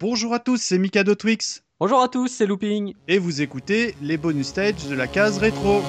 Bonjour à tous, c'est Mikado Twix. Bonjour à tous, c'est Looping. Et vous écoutez les bonus stages de la case rétro.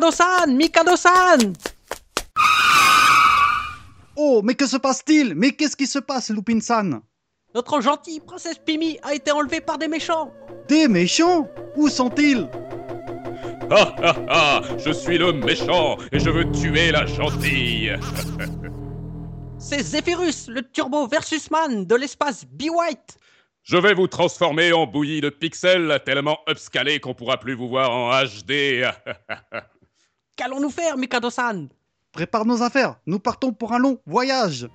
Mikado-san, Mikado-san. Oh, mais que se passe-t-il? Mais qu'est-ce qui se passe, Lupin-san? Notre gentille princesse Pimi a été enlevée par des méchants. Des méchants? Où sont-ils? Ah ah ah Je suis le méchant et je veux tuer la gentille. C'est Zephyrus, le turbo versus man de l'espace Be-White Je vais vous transformer en bouillie de pixels tellement upscalé qu'on pourra plus vous voir en HD Qu'allons-nous faire, Mikado-san? Prépare nos affaires, nous partons pour un long voyage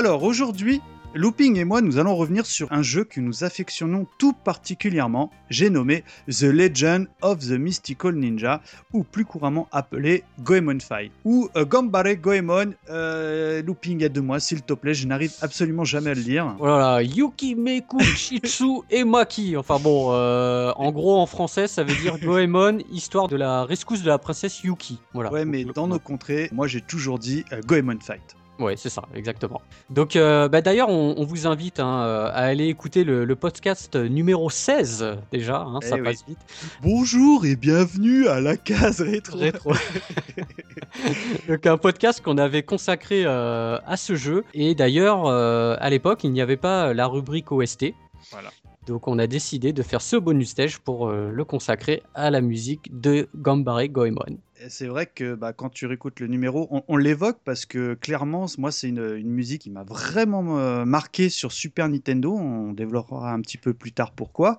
Alors aujourd'hui, Looping et moi, nous allons revenir sur un jeu que nous affectionnons tout particulièrement. J'ai nommé The Legend of the Mystical Ninja, ou plus couramment appelé Goemon Fight, ou euh, Gambare Goemon. Euh, Looping, aide-moi s'il te plaît, je n'arrive absolument jamais à le lire. Oh là là, Yukimeku, Shitsu et Maki. Enfin bon, euh, en gros en français ça veut dire Goemon, histoire de la rescousse de la princesse Yuki. Voilà. Ouais, mais dans nos contrées, moi j'ai toujours dit euh, Goemon Fight. Ouais, c'est ça, exactement. Donc, euh, bah, d'ailleurs, on, on vous invite hein, euh, à aller écouter le, le podcast numéro 16 euh, déjà, hein, ça Eh oui. passe vite. Bonjour et bienvenue à la case rétro. Rétro. Donc, un podcast qu'on avait consacré euh, à ce jeu. Et d'ailleurs, euh, à l'époque, il n'y avait pas la rubrique OST. Voilà. Donc, on a décidé de faire ce bonus stage pour euh, le consacrer à la musique de Gambare Goemon. C'est vrai que bah, quand tu réécoutes le numéro, on, l'évoque parce que clairement, moi, c'est une, une musique qui m'a vraiment euh, marqué sur Super Nintendo. On développera un petit peu plus tard pourquoi.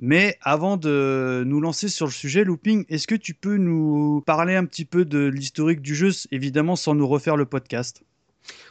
Mais avant de nous lancer sur le sujet, Looping, est-ce que tu peux nous parler un petit peu de l'historique du jeu, évidemment sans nous refaire le podcast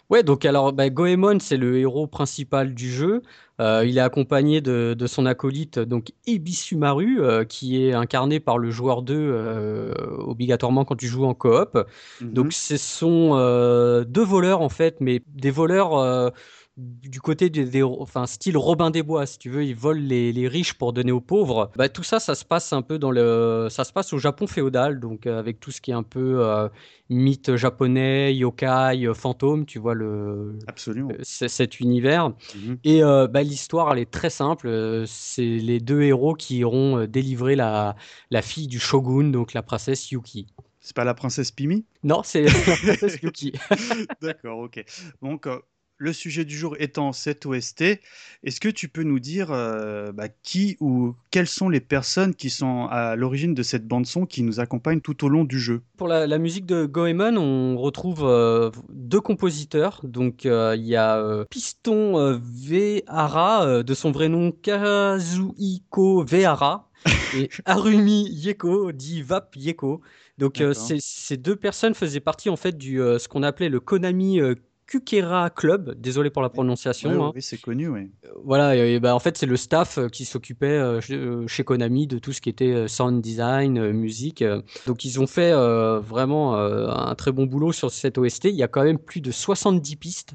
Ouais, donc alors bah, Goemon, c'est le héros principal du jeu. Euh, il est accompagné de, de son acolyte, donc Ebisumaru, euh, qui est incarné par le joueur 2 euh, obligatoirement quand tu joues en coop. Mhm. Donc ce sont euh, deux voleurs en fait, mais des voleurs du côté des, enfin style Robin des Bois, si tu veux, ils volent les, riches pour donner aux pauvres. Bah, tout ça, ça se passe un peu dans le, ça se passe au Japon féodal, donc euh, avec tout ce qui est un peu euh, mythe japonais, yokai, fantôme, tu vois le, absolument, cet univers. Mhm. Et bah, l'histoire, elle est très simple. C'est les deux héros qui iront délivrer la, la fille du shogun, donc la princesse Yuki. C'est pas la princesse Pimi? Non, c'est la princesse Yuki. D'accord, ok. Donc, euh, le sujet du jour étant cette OST, est-ce que tu peux nous dire euh, bah, qui ou quelles sont les personnes qui sont à l'origine de cette bande-son qui nous accompagne tout au long du jeu? Pour la, musique de Goemon, on retrouve euh, deux compositeurs. Donc, il y a Piston Vehara, de son vrai nom Kazuhiko Vehara, et Harumi Yeko, dit Vap Yeko. Donc euh, ces deux personnes faisaient partie en fait du euh, ce qu'on appelait le Konami euh, Kukera Club, désolé pour la prononciation. Hein. Oui, c'est connu, oui. Voilà, et, bah, en fait, c'est le staff qui s'occupait chez Konami de tout ce qui était sound design, musique. Donc, ils ont fait vraiment un très bon boulot sur cette OST. Il y a quand même plus de 70 pistes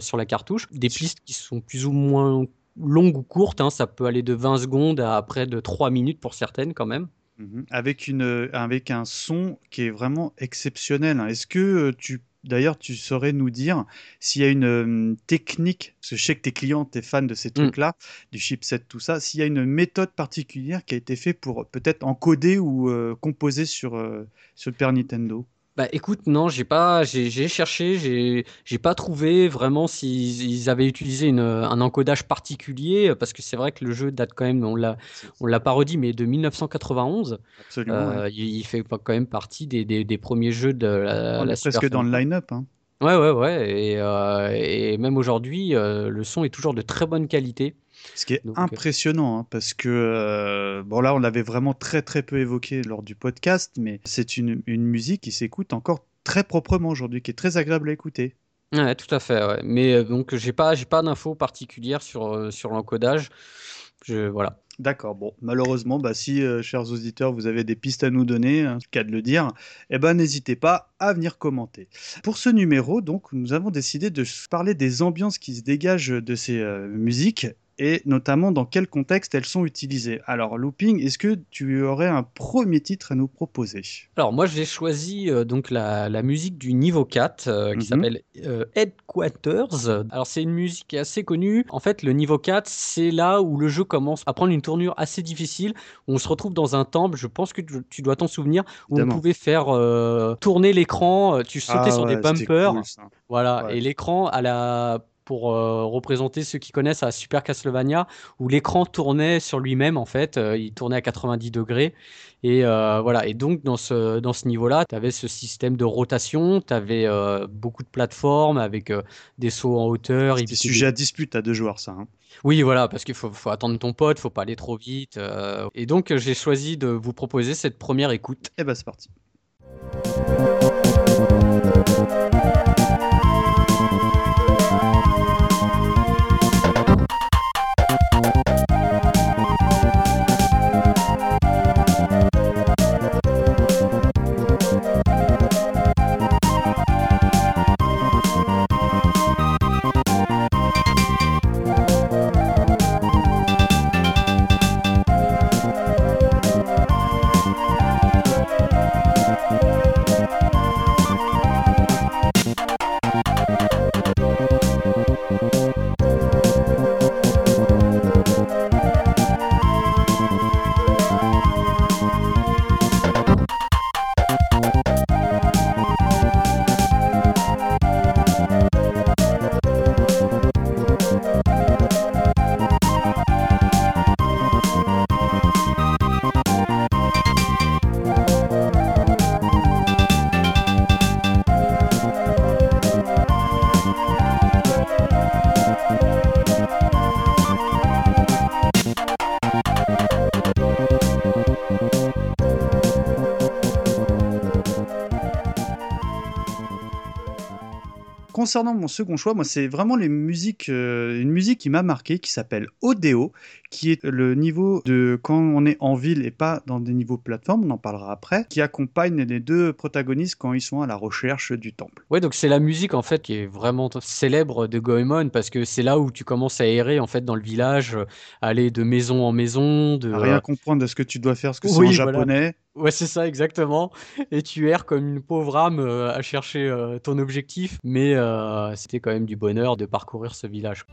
sur la cartouche. Des pistes qui sont plus ou moins longues ou courtes. Hein. Ça peut aller de 20 secondes à près de 3 minutes pour certaines, quand même. Mhm. Avec, une, avec un son qui est vraiment exceptionnel. Hein. Est-ce que euh, tu D'ailleurs, tu saurais nous dire s'il y a une euh, technique, parce que je sais que tes clients, tes fans de ces mm. trucs-là, du chipset, tout ça, s'il y a une méthode particulière qui a été faite pour peut-être encoder ou euh, composer sur, sur le Super Nintendo? Bah écoute, non, j'ai pas, j'ai cherché, j'ai j'ai pas trouvé vraiment s'ils avaient utilisé une, un encodage particulier, parce que c'est vrai que le jeu date quand même, on l'a on l'a pas redit, mais de 1991. Absolument. Euh, il, fait quand même partie des, des, des premiers jeux de la, on est presque dans le line-up. Hein. Ouais, ouais, ouais. Et, euh, et même aujourd'hui, euh, le son est toujours de très bonne qualité. Ce qui est impressionnant, hein, parce que, euh, bon là, on l'avait vraiment très très peu évoqué lors du podcast, mais c'est une, une musique qui s'écoute encore très proprement aujourd'hui, qui est très agréable à écouter. Ouais, tout à fait. Ouais. Mais euh, donc, j'ai pas, j'ai pas d'infos particulières sur, euh, sur l'encodage. Je, voilà. D'accord. Bon, malheureusement, bah, si, chers auditeurs, vous avez des pistes à nous donner, hein, cas de le dire, eh ben, n'hésitez pas à venir commenter. Pour ce numéro, donc, nous avons décidé de parler des ambiances qui se dégagent de ces musiques et notamment dans quel contexte elles sont utilisées. Alors, Looping, est-ce que tu aurais un premier titre à nous proposer? Alors, moi, j'ai choisi euh, donc la, musique du niveau 4 euh, qui mhm. s'appelle euh, Headquarters. Alors, c'est une musique assez connue. En fait, le niveau 4, c'est là où le jeu commence à prendre une tournure assez difficile. On se retrouve dans un temple, je pense que tu dois t'en souvenir, où on pouvait faire tourner l'écran, tu sautais ah sur des bumpers. voilà, et l'écran à la pour euh, représenter ceux qui connaissent à Super Castlevania, où l'écran tournait sur lui-même, en fait, euh, il tournait à 90 degrés. Et euh, voilà, et donc dans ce, dans ce niveau-là, tu avais ce système de rotation, tu avais beaucoup de plateformes avec des sauts en hauteur. C'est sujet à dispute à deux joueurs, ça. Hein. Oui, voilà, parce qu'il faut, faut, attendre ton pote, faut pas aller trop vite. et donc, j'ai choisi de vous proposer cette première écoute. Et eh ben, c'est parti. Concernant mon second choix, moi, c'est vraiment les musiques, euh, une musique qui m'a marqué, qui s'appelle Odeo, qui est le niveau de quand on est en ville et pas dans des niveaux plateformes, on en parlera après, qui accompagne les deux protagonistes quand ils sont à la recherche du temple. Ouais, donc c'est la musique en fait qui est vraiment célèbre de Goemon parce que c'est là où tu commences à errer en fait dans le village, euh, aller de maison en maison, de À rien comprendre de ce que tu dois faire, ce que c'est Oui, en voilà. Ouais, c'est ça, exactement. Et tu erres comme une pauvre âme euh, à chercher euh, ton objectif. Mais euh, c'était quand même du bonheur de parcourir ce village.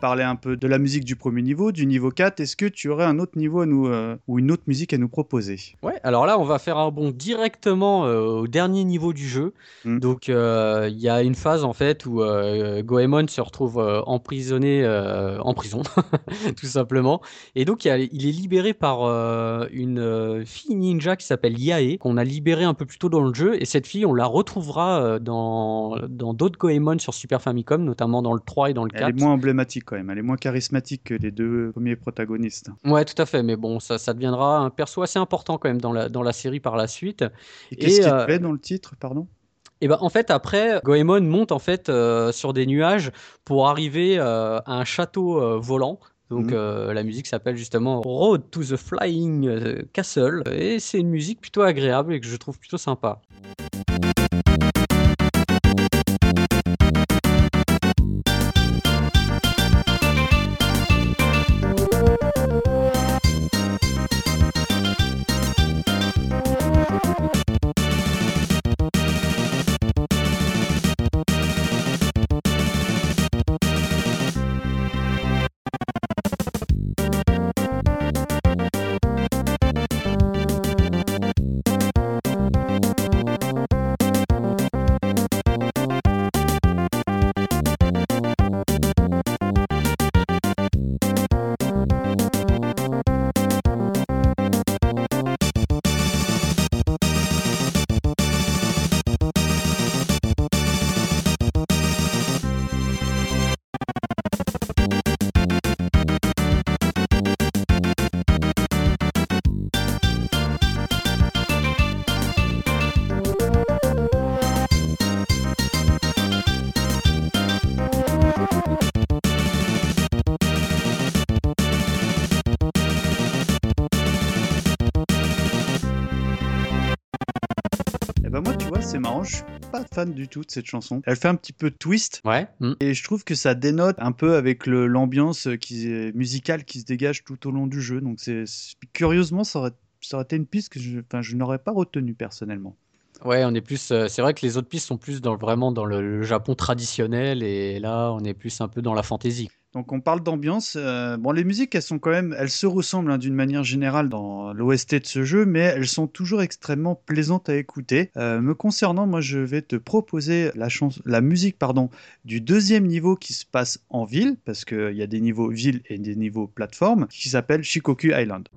Parlé un peu de la musique du premier niveau, du niveau 4. Est-ce que tu aurais un autre niveau à nous, euh, ou une autre musique à nous proposer? Ouais, alors là, on va faire un bond directement euh, au dernier niveau du jeu. Mm. Donc, euh, il y a une phase en fait où euh, Goemon se retrouve euh, emprisonné euh, en prison, tout simplement. Et donc, il, y a- il est libéré par euh, une euh, fille ninja qui s'appelle Yae, qu'on a libérée un peu plus tôt dans le jeu. Et cette fille, on la retrouvera euh, dans dans d'autres Goemon sur Super Famicom, notamment dans le 3 et dans le 4. Elle est moins emblématique quand même, elle est moins charismatique que les deux premiers protagonistes. Ouais, tout à fait. Mais bon, ça, ça deviendra un perso assez important quand même dans la, dans la série par la suite. Et qu'est-ce qui euh, te plaît dans le titre, pardon? Et ben en fait après Goemon monte en fait euh, sur des nuages pour arriver euh, à un château euh, volant. Donc Mhm. euh, la musique s'appelle justement Road to the Flying euh, Castle et c'est une musique plutôt agréable et que je trouve plutôt sympa. Pas fan du tout de cette chanson. Elle fait un petit peu twist, Ouais. mm. et je trouve que ça dénote un peu avec l'ambiance qui est musicale qui se dégage tout au long du jeu. Donc c'est c'est- curieusement, ça aurait, ça aurait été une piste que je, enfin, je n'aurais pas retenue personnellement. Ouais, on est plus. euh, c'est vrai que les autres pistes sont plus dans vraiment dans le, le Japon traditionnel et là on est plus un peu dans la fantaisie. Donc on parle d'ambiance. euh, bon, les musiques, elles sont quand même, elles se ressemblent hein, d'une manière générale dans l'OST de ce jeu, mais elles sont toujours extrêmement plaisantes à écouter. Euh, me concernant, moi, je vais te proposer la musique, du deuxième niveau qui se passe en ville, parce qu'il y a des niveaux ville et des niveaux plateforme, qui s'appelle Shikoku Island.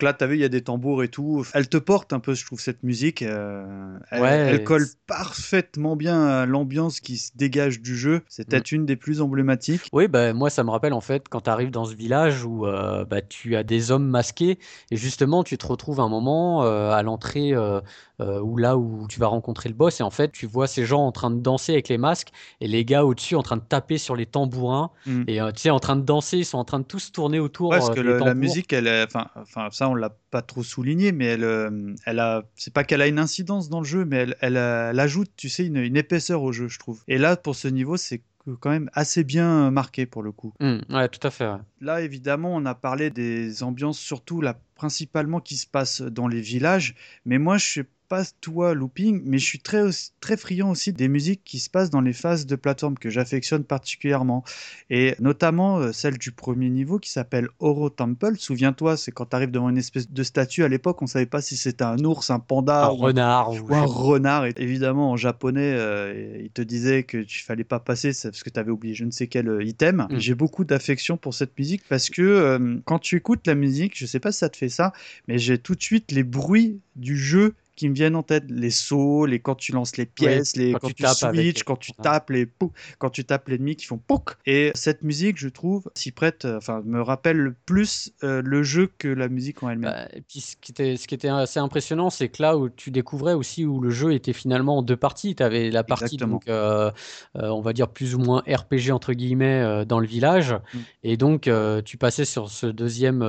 Donc là, tu as vu, il y a des tambours et tout. Elle te porte un peu, je trouve, cette musique. Euh, elle, colle parfaitement bien à l'ambiance qui se dégage du jeu. C'est mm. peut-être une des plus emblématiques. Oui, bah, moi, ça me rappelle en fait quand tu arrives dans ce village où euh, bah, tu as des hommes masqués et justement, tu te retrouves un moment euh, à l'entrée ou là où tu vas rencontrer le boss et en fait, tu vois ces gens en train de danser avec les masques et les gars au-dessus en train de taper sur les tambourins mm. et tu sais, en train de danser, ils sont en train de tous tourner autour. parce que la musique, elle, enfin, enfin, ça, on l'a pas trop souligné, mais elle, euh, elle a, c'est pas qu'elle a une incidence dans le jeu, mais elle, elle, ajoute, tu sais, une, épaisseur au jeu, je trouve. Et là, pour ce niveau, c'est quand même assez bien marqué pour le coup. Mmh, ouais, tout à fait. Là, évidemment, on a parlé des ambiances, surtout là, principalement qui se passent dans les villages, mais moi, je suis pas toi looping, mais je suis très, très friand aussi des musiques qui se passent dans les phases de plateforme que j'affectionne particulièrement. Et notamment euh, celle du premier niveau qui s'appelle Oro Temple. Souviens-toi, c'est quand tu arrives devant une espèce de statue à l'époque, on savait pas si c'était un ours, un panda, un renard. Ou, un renard. Et évidemment, en japonais, euh, il te disait que tu fallait pas passer parce que tu avais oublié je ne sais quel euh, item. Mm. J'ai beaucoup d'affection pour cette musique parce que quand tu écoutes la musique, je sais pas si ça te fait ça, mais j'ai tout de suite les bruits du jeu qui me viennent en tête les sauts, les quand tu lances les pièces, les quand, tu, switches, quand tu tapes les quand tu tapes l'ennemi qui font pouk. Et cette musique, je trouve, s'y prête, euh, enfin, me rappelle plus euh, le jeu que la musique en elle-même. Bah, et puis ce qui était, ce qui était assez impressionnant, c'est que là où tu découvrais aussi où le jeu était finalement en deux parties. Tu avais la partie donc, euh, on va dire plus ou moins RPG entre guillemets dans le village, mm. et donc tu passais sur ce deuxième,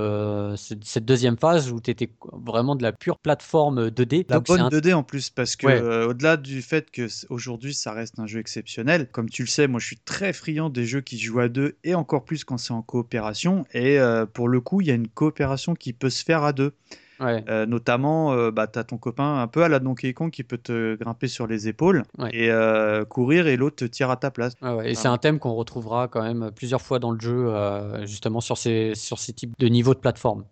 cette deuxième phase où tu étais vraiment de la pure plateforme 2D bonne 2D en plus, parce que euh, au-delà du fait que aujourd'hui ça reste un jeu exceptionnel, comme tu le sais, moi je suis très friand des jeux qui jouent à deux et encore plus quand c'est en coopération. Et euh, pour le coup, il y a une coopération qui peut se faire à deux. Euh, notamment, bah, tu as ton copain un peu à la Donkey Kong qui peut te grimper sur les épaules et courir et l'autre te tire à ta place. et c'est un thème qu'on retrouvera quand même plusieurs fois dans le jeu, justement sur ces, sur ces types de niveaux de plateforme.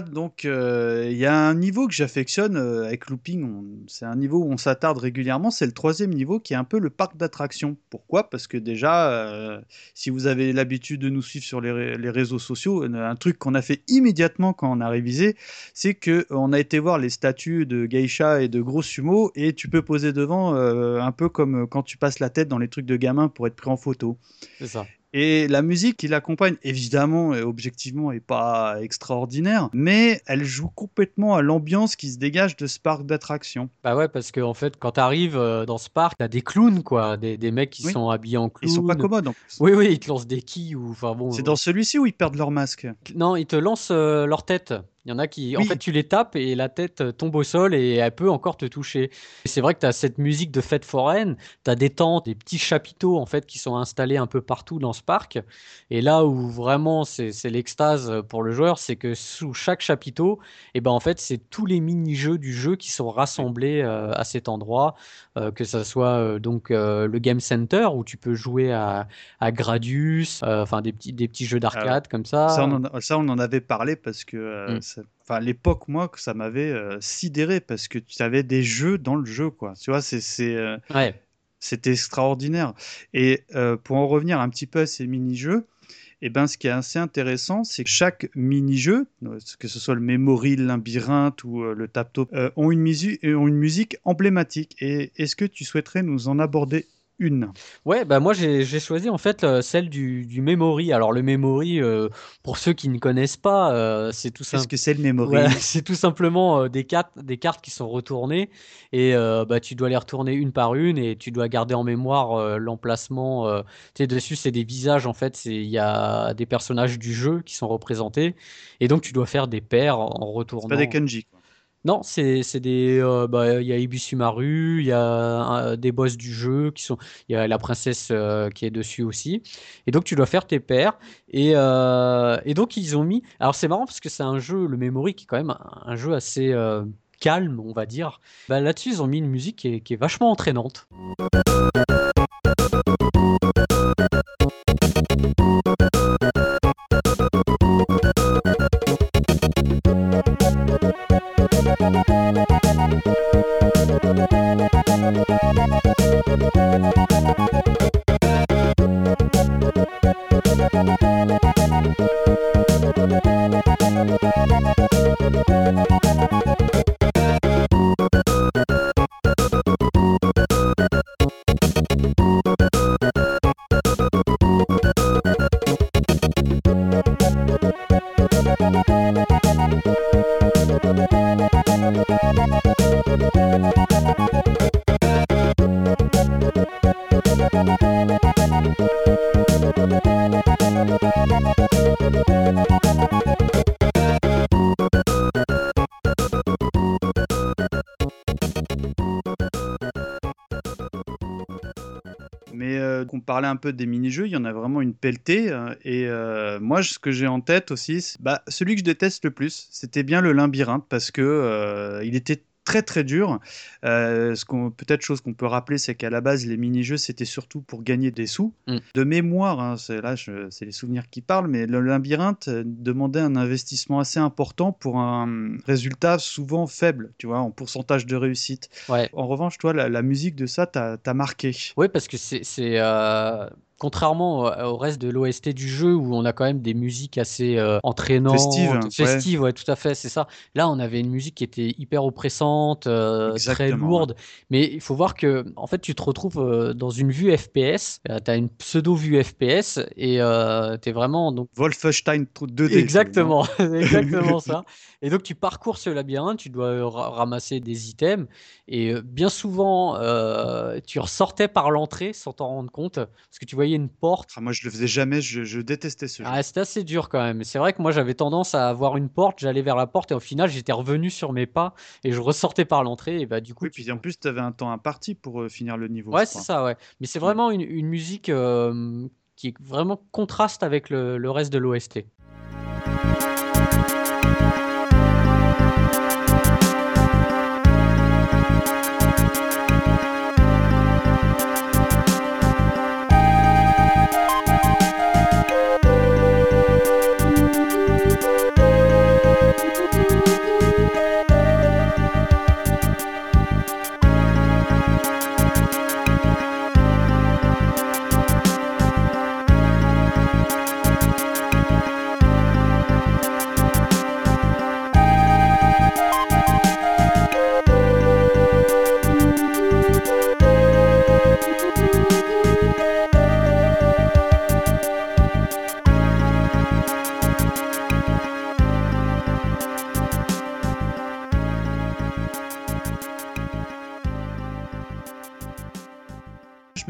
Donc euh, il y a un niveau que j'affectionne euh, avec Looping, c'est un niveau où on s'attarde régulièrement, c'est le troisième niveau qui est un peu le parc d'attractions. Pourquoi? Parce que déjà, euh, si vous avez l'habitude de nous suivre sur les, réseaux sociaux, un truc qu'on a fait immédiatement quand on a révisé, c'est que on a été voir les statues de geisha et de gros sumo et tu peux poser devant un peu comme quand tu passes la tête dans les trucs de gamin pour être pris en photo. C'est ça. Et la musique qui l'accompagne, évidemment et objectivement, est pas extraordinaire, mais elle joue complètement à l'ambiance qui se dégage de ce parc d'attractions. Bah ouais, parce qu'en en fait, quand tu arrives euh, dans ce parc, t'as des clowns, quoi, des, des mecs qui sont habillés en clown. Ils sont pas commodes. En Oui, oui, ils te lancent des quilles ou, enfin bon. C'est dans celui-ci où ils perdent leur masque. Non, ils te lancent euh, leur tête. Il y en a qui, en fait, tu les tapes et la tête euh, tombe au sol et elle peut encore te toucher. C'est vrai que tu as cette musique de fête foraine, tu as des tentes, des petits chapiteaux en fait qui sont installés un peu partout dans ce parc. Et là où vraiment c'est l'extase pour le joueur, c'est que sous chaque chapiteau, et eh ben en fait c'est tous les mini-jeux du jeu qui sont rassemblés euh, à cet endroit, euh, que ça soit donc le Game Center où tu peux jouer à, à Gradius, enfin des petits des petits jeux d'arcade comme ça. Ça on, en, ça on, en, avait parlé parce que mm enfin l'époque moi que ça m'avait euh, sidéré parce que tu avais des jeux dans le jeu quoi. Tu vois c'est c'est euh, c'était extraordinaire. Et euh, pour en revenir un petit peu à ces mini jeux et eh ben, ce qui est assez intéressant, c'est que chaque mini-jeu, que ce soit le Memory, le Labyrinthe ou le Tapto, ont, une ont une musique emblématique. Et est-ce que tu souhaiterais nous en aborder une. Ouais, bah moi j'ai choisi en fait euh, celle du, du memory. Alors le memory, euh, pour ceux qui ne connaissent pas, euh, c'est tout Qu'est-ce que c'est le memory? C'est tout simplement des, cartes, des cartes qui sont retournées et bah, tu dois les retourner une par une et tu dois garder en mémoire l'emplacement. tu sais, dessus c'est des visages en fait, il y a des personnages du jeu qui sont représentés et donc tu dois faire des paires en retournant. C'est pas des kanji. Non, c'est des, heu, bah, il y a Ibisumaru, il y a des boss du jeu qui sont il y a la princesse, heu, qui est dessus aussi et donc tu dois faire tes paires et heu et donc ils ont mis alors c'est marrant parce que c'est un jeu, le Memory, qui est quand même un jeu assez, calme, on va dire. Bah, là-dessus, ils ont mis une musique qui est qui est vachement entraînante. Parler un peu des mini-jeux, il y en a vraiment une pelletée. Euh, et euh, moi, ce que j'ai en tête aussi, bah, celui que je déteste le plus, c'était bien le labyrinthe parce que euh, il était très très dur. Euh, ce qu'on peut-être chose qu'on peut rappeler, c'est qu'à la base les mini-jeux c'était surtout pour gagner des sous. Mm. De mémoire, hein, c'est là c'est les souvenirs qui parlent, mais le labyrinthe demandait un investissement assez important pour un résultat souvent faible, tu vois, en pourcentage de réussite. Ouais. En revanche, toi, la, musique de ça t'a marqué. Oui, parce que c'est euh, contrairement au, reste de l'OST du jeu où on a quand même des musiques assez euh, entraînantes, festives, ouais. tout à fait, c'est ça. Là, on avait une musique qui était hyper oppressante, euh, très lourde, mais il faut voir que en fait, tu te retrouves euh, dans une vue FPS, tu as une pseudo vue FPS et tu es vraiment donc Wolfenstein 2D. Exactement, exactement ça. Et donc tu parcours ce labyrinthe, tu dois ramasser des items et bien souvent tu ressortais par l'entrée sans t'en rendre compte parce que tu voyais une porte. Ah, moi, je le faisais jamais, je, détestais ce jeu. Ah, c'était assez dur quand même. C'est vrai que moi, j'avais tendance à avoir une porte, j'allais vers la porte et au final, j'étais revenu sur mes pas et je ressortais par l'entrée. Et bah, du coup. Oui, puis en plus, tu avais un temps imparti pour euh, finir le niveau. Ouais, c'est ça, ouais. Mais c'est vraiment une, musique euh, qui est vraiment contraste avec le, le reste de l'OST.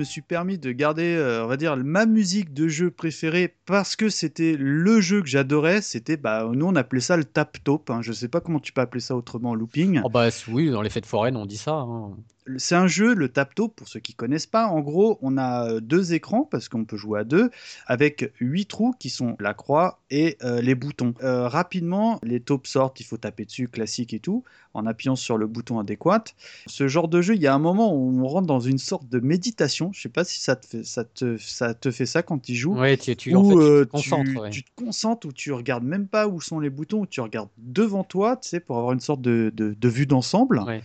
Suis permis de garder, euh, on va dire, ma musique de jeu préférée parce que c'était le jeu que j'adorais. C'était, bah, nous on appelait ça le tap top. Hein. Je sais pas comment tu peux appeler ça autrement, looping. Oh bah oui, dans les fêtes foraines on dit ça. Hein c'est un jeu, le Tapto, pour ceux qui connaissent pas. En gros, on a euh, deux écrans parce qu'on peut jouer à deux, avec huit trous qui sont la croix et euh, les boutons. Euh, rapidement, les taupes sortent, il faut taper dessus, classique et tout, en appuyant sur le bouton adéquat. Ce genre de jeu, il y a un moment où on rentre dans une sorte de méditation. Je sais pas si ça te fait ça, te, ça, te fait ça quand tu joues. Ouais, tu, tu, en fait, tu te concentres. Tu, te concentres, ou tu regardes même pas où sont les boutons, ou tu regardes devant toi, tu sais, pour avoir une sorte de, de, de vue d'ensemble. Ouais.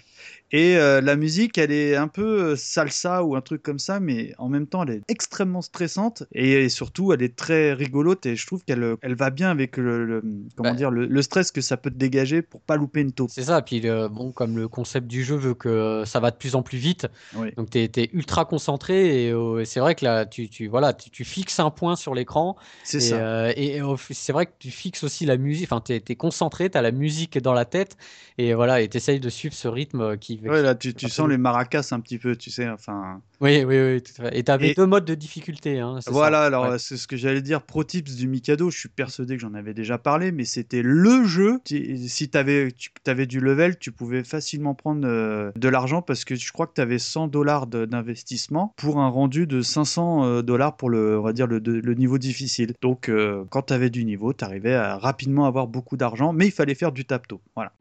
Et euh, la musique, elle est un peu euh, salsa ou un truc comme ça, mais en même temps, elle est extrêmement stressante et, surtout, elle est très rigolote et je trouve qu'elle euh, elle va bien avec le, comment bah dire le, stress que ça peut te dégager pour pas louper une taupe. C'est ça. Puis bon, comme le concept du jeu veut que ça va de plus en plus vite, donc tu es, ultra concentré et, c'est vrai que là, tu, tu voilà, tu, fixes un point sur l'écran. C'est ça. et, c'est vrai que tu fixes aussi la musique. Enfin, tu es, concentré, tu as la musique dans la tête et voilà, et tu essayes de suivre ce rythme qui Ouais, là, tu, tu sens les maracas un petit peu, tu sais. Enfin. Oui, oui, oui. Tout à fait. Et tu avais Et- deux modes de difficulté. Hein, Voilà, ça. alors Ouais. euh, c'est ce que j'allais dire. Pro tips du Mikado, je suis persuadé que j'en avais déjà parlé, mais c'était le jeu. Si tu avais, du level, tu pouvais facilement prendre euh, de l'argent parce que je crois que tu avais 100 dollars d'investissement pour un rendu de 500 dollars pour le, on va dire, le, de- le niveau difficile. Donc, euh, quand tu avais du niveau, tu arrivais à rapidement avoir beaucoup d'argent, mais il fallait faire du tapto. Voilà.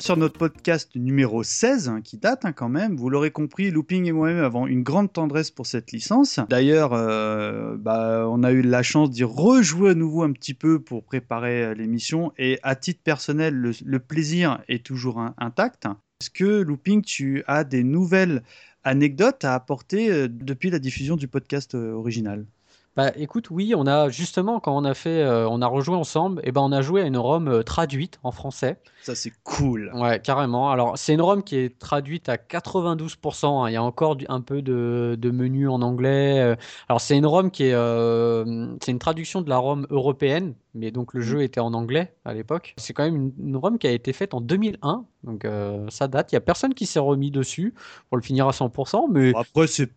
Sur notre podcast numéro 16, hein, qui date hein, quand même, vous l'aurez compris, Looping et moi-même avons une grande tendresse pour cette licence. D'ailleurs, euh, bah, on a eu la chance d'y rejouer à nouveau un petit peu pour préparer euh, l'émission. Et à titre personnel, le, plaisir est toujours in- intact. Est-ce que, Looping, tu as des nouvelles anecdotes à apporter euh, depuis la diffusion du podcast original? Bah écoute, oui, on a justement quand on a fait, euh, on a rejoué ensemble, et ben on a joué à une ROM euh, traduite en français. Ça, c'est cool. Ouais, carrément. Alors c'est une ROM qui est traduite à 92%. hein. Il y a encore du- un peu de, de menu en anglais. euh. Alors c'est une ROM qui est, euh, c'est une traduction de la ROM européenne, mais donc le jeu était en anglais à l'époque. C'est quand même une, une ROM qui a été faite en 2001, donc euh, ça date. Il y a personne qui s'est remis dessus pour le finir à 100%, mais Après, c'est,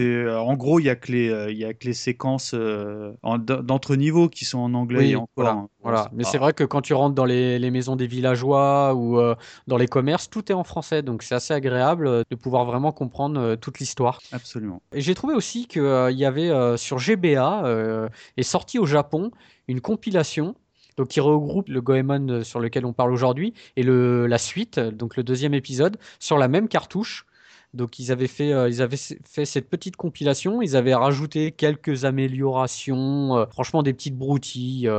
euh, en gros, il y a que les, euh, y a que les séquences euh, en- d'entre niveaux qui sont en anglais. Oui, et encore, voilà, hein. Voilà. Mais c'est vrai que quand tu rentres dans les, les maisons des villageois ou dans les commerces, tout est en français. Donc c'est assez agréable de pouvoir vraiment comprendre toute l'histoire. Absolument. Et j'ai trouvé aussi qu'il y avait sur GBA, est sorti au Japon, une compilation. Donc, qui regroupe le Goemon euh, sur lequel on parle aujourd'hui et le, la suite, donc le deuxième épisode, sur la même cartouche. Donc ils avaient fait, euh, ils avaient fait cette petite compilation, ils avaient rajouté quelques améliorations, euh, franchement des petites broutilles.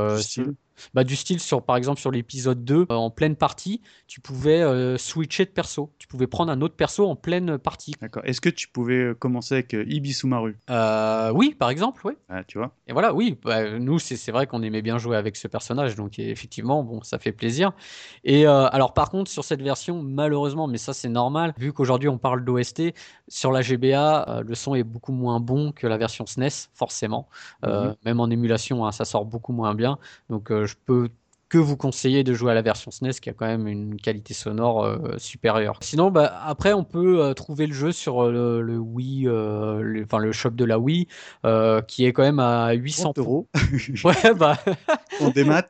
Bah, du style sur par exemple sur l'épisode 2 euh, en pleine partie tu pouvais euh, switcher de perso. Tu pouvais prendre un autre perso en pleine partie. D'accord. Est-ce que tu pouvais euh, commencer avec euh, Ibisumaru? Euh, oui par exemple oui Ah, Tu vois. Et voilà oui bah, nous c'est vrai qu'on aimait bien jouer avec ce personnage donc effectivement bon ça fait plaisir. Et alors par contre sur cette version malheureusement mais ça c'est normal vu qu'aujourd'hui on parle d'OST sur la GBA le son est beaucoup moins bon que la version SNES forcément. Euh, Mhm. même en émulation hein, ça sort beaucoup moins bien. Donc je peux que vous conseiller de jouer à la version SNES qui a quand même une qualité sonore euh, supérieure. Sinon, bah, après, on peut euh, trouver le jeu sur euh, le, le Wii, euh, le, enfin le shop de la Wii, qui est quand même à 800 30 euros Ouais, bah, en démat.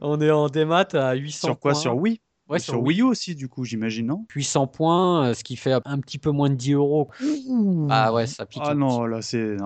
on est en démat à 800 Sur quoi? points. Sur Wii? Ouais, sur sur Wii. Wii U aussi, du coup, j'imagine, non? 800 points, ce qui fait un petit peu moins de 10 euros. Ah ouais, ça pique. Ah non, là, c'est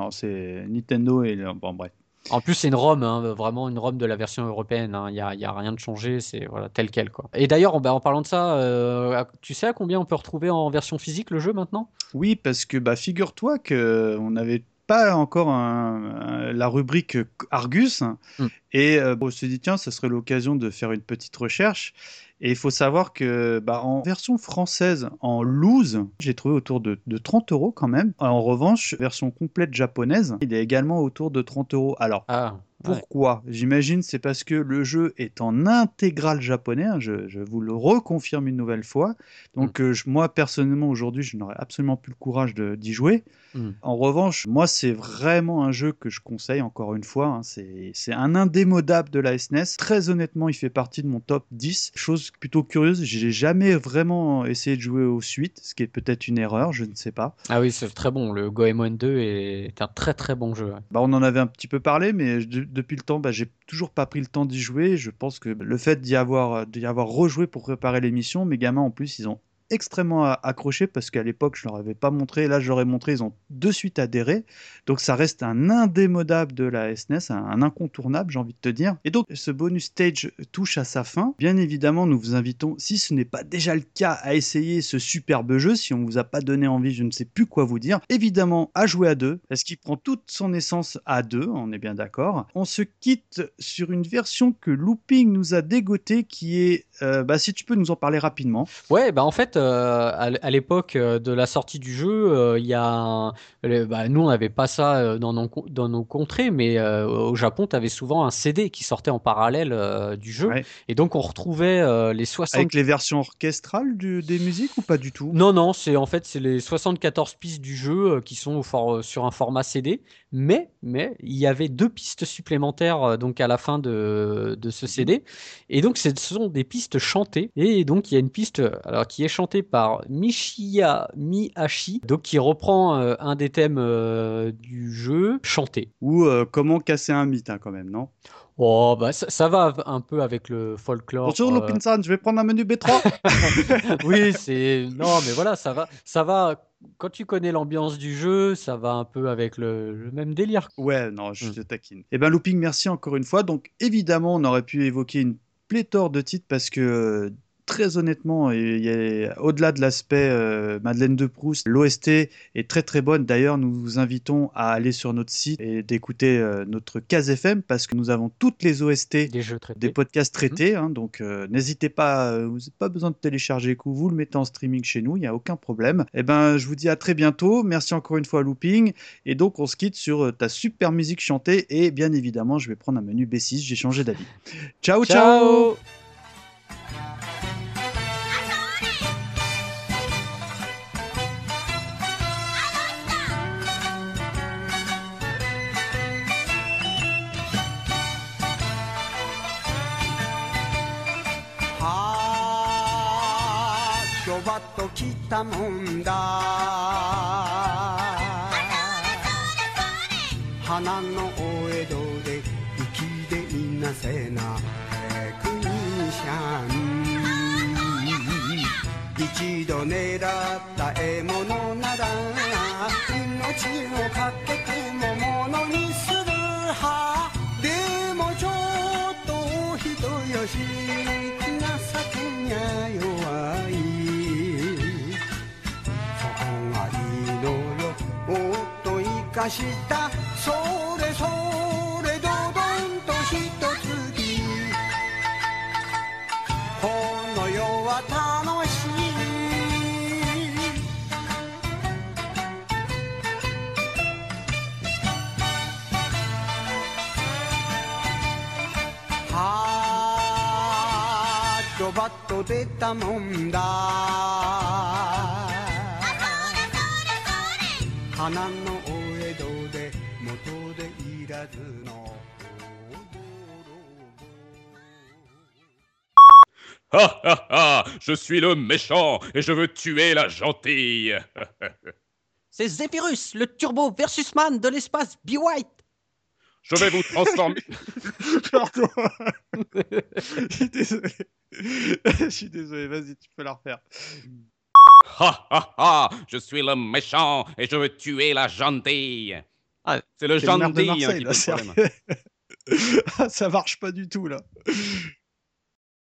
Nintendo et bon, bref. En plus, c'est une ROM, hein, vraiment une ROM de la version européenne. hein. Il n'y a, y a rien de changé, c'est voilà, tel quel. Quoi. Et d'ailleurs, en, bah, en parlant de ça, euh, tu sais à combien on peut retrouver en version physique le jeu maintenant? Oui, parce que bah, figure-toi que on n'avait pas encore un- un- la rubrique Argus Mm. et euh, on s'est dit tiens, ça serait l'occasion de faire une petite recherche. Et il faut savoir que bah, en version française, en loose, j'ai trouvé autour de, de 30 euros quand même. En revanche, version complète japonaise, il est également autour de 30 euros. Alors, Ah, Pourquoi? J'imagine c'est parce que le jeu est en intégral japonais, hein, je, vous le reconfirme une nouvelle fois. Donc mm. moi personnellement aujourd'hui je n'aurais absolument plus le courage d'y jouer. Mm. En revanche, moi c'est vraiment un jeu que je conseille encore une fois. Hein. c'est un indémodable de la SNES. Très honnêtement il fait partie de mon top 10. Chose plutôt curieuse, j'ai jamais vraiment essayé de jouer aux suites, ce qui est peut-être une erreur, je ne sais pas. Ah oui c'est très bon, le Goemon 2 est un très très bon jeu. Bah, on en avait un petit peu parlé mais depuis le temps, bah, j'ai toujours pas pris le temps d'y jouer. Je pense que le fait d'y avoir, d'y avoir rejoué pour préparer l'émission, mes gamins en plus, ils ont extrêmement accroché parce qu'à l'époque, je leur avais pas montré. Là, je leur ai montré, ils ont de suite adhéré. Donc, ça reste un indémodable de la SNES, un, incontournable, j'ai envie de te dire. Et donc, ce bonus stage touche à sa fin. Bien évidemment, nous vous invitons, si ce n'est pas déjà le cas, à essayer ce superbe jeu. Si on vous a pas donné envie, je ne sais plus quoi vous dire. Évidemment, à jouer à deux, parce qu'il prend toute son essence à deux, on est bien d'accord. On se quitte sur une version que Looping nous a dégoté, qui est, euh, bah, si tu peux nous en parler rapidement. Ouais, bah en fait, euh, à l'époque euh, de la sortie du jeu, euh, il y a bah, nous on n'avait pas ça dans nos, dans nos contrées, mais au Japon, tu avais souvent un CD qui sortait en parallèle du jeu, et donc on retrouvait les 60 avec les versions orchestrales des musiques ou pas du tout? Non, non, c'est en fait c'est les 74 pistes du jeu qui sont sur un format CD, mais mais il y avait deux pistes supplémentaires donc à la fin de, de ce mhm. CD, et donc ce sont des pistes chantées, et donc il y a une piste alors qui est chantée par Michiya Mihashi, donc qui reprend euh, un des thèmes euh, du jeu, chanté. Ou euh, comment casser un mythe, hein, quand même, non? Oh, bah ça, va un peu avec le folklore. Bonjour Lupin-san, je vais prendre un menu B3. oui, c'est non, mais voilà, ça va, ça va. Quand tu connais l'ambiance du jeu, ça va un peu avec le, même délire. Ouais, non, je hmm. te taquine. Eh ben, Looping, merci encore une fois. Donc, évidemment, on aurait pu évoquer une pléthore de titres parce que très honnêtement, au-delà de l'aspect euh, Madeleine de Proust, l'OST est très très bonne. D'ailleurs, nous vous invitons à aller sur notre site et d'écouter euh, notre case FM parce que nous avons toutes les OST des, jeux des podcasts traités. Mhm. Hein. donc euh, n'hésitez pas, vous n'avez pas besoin de télécharger coup, vous le mettez en streaming chez nous, il n'y a aucun problème. Et eh ben, je vous dis à très bientôt. Merci encore une fois Looping. Et donc, on se quitte sur ta super musique chantée. Et bien évidemment, je vais prendre un menu B6. J'ai changé d'avis. ciao. ciao と来たもんだ。花のお江戸で粋でいなせなテクニシャン。一度狙った獲物なら命をかけてもものにするはでもちょっと人よし情けにゃ弱い。かした。それそれどどんとひとつき。この世は楽しい。ハードバット出たもんだ。花の Ha ha ha Je suis le méchant et je veux tuer la gentille C'est Zephyrus, le turbo versus man de l'espace Be White Je vais vous transformer. Pardon Je suis désolé. Je suis désolé, vas-y, tu peux la refaire. Ha ha ha Je suis le méchant et je veux tuer la gentille ah, C'est le gentil hein, qui ça marche pas du tout là.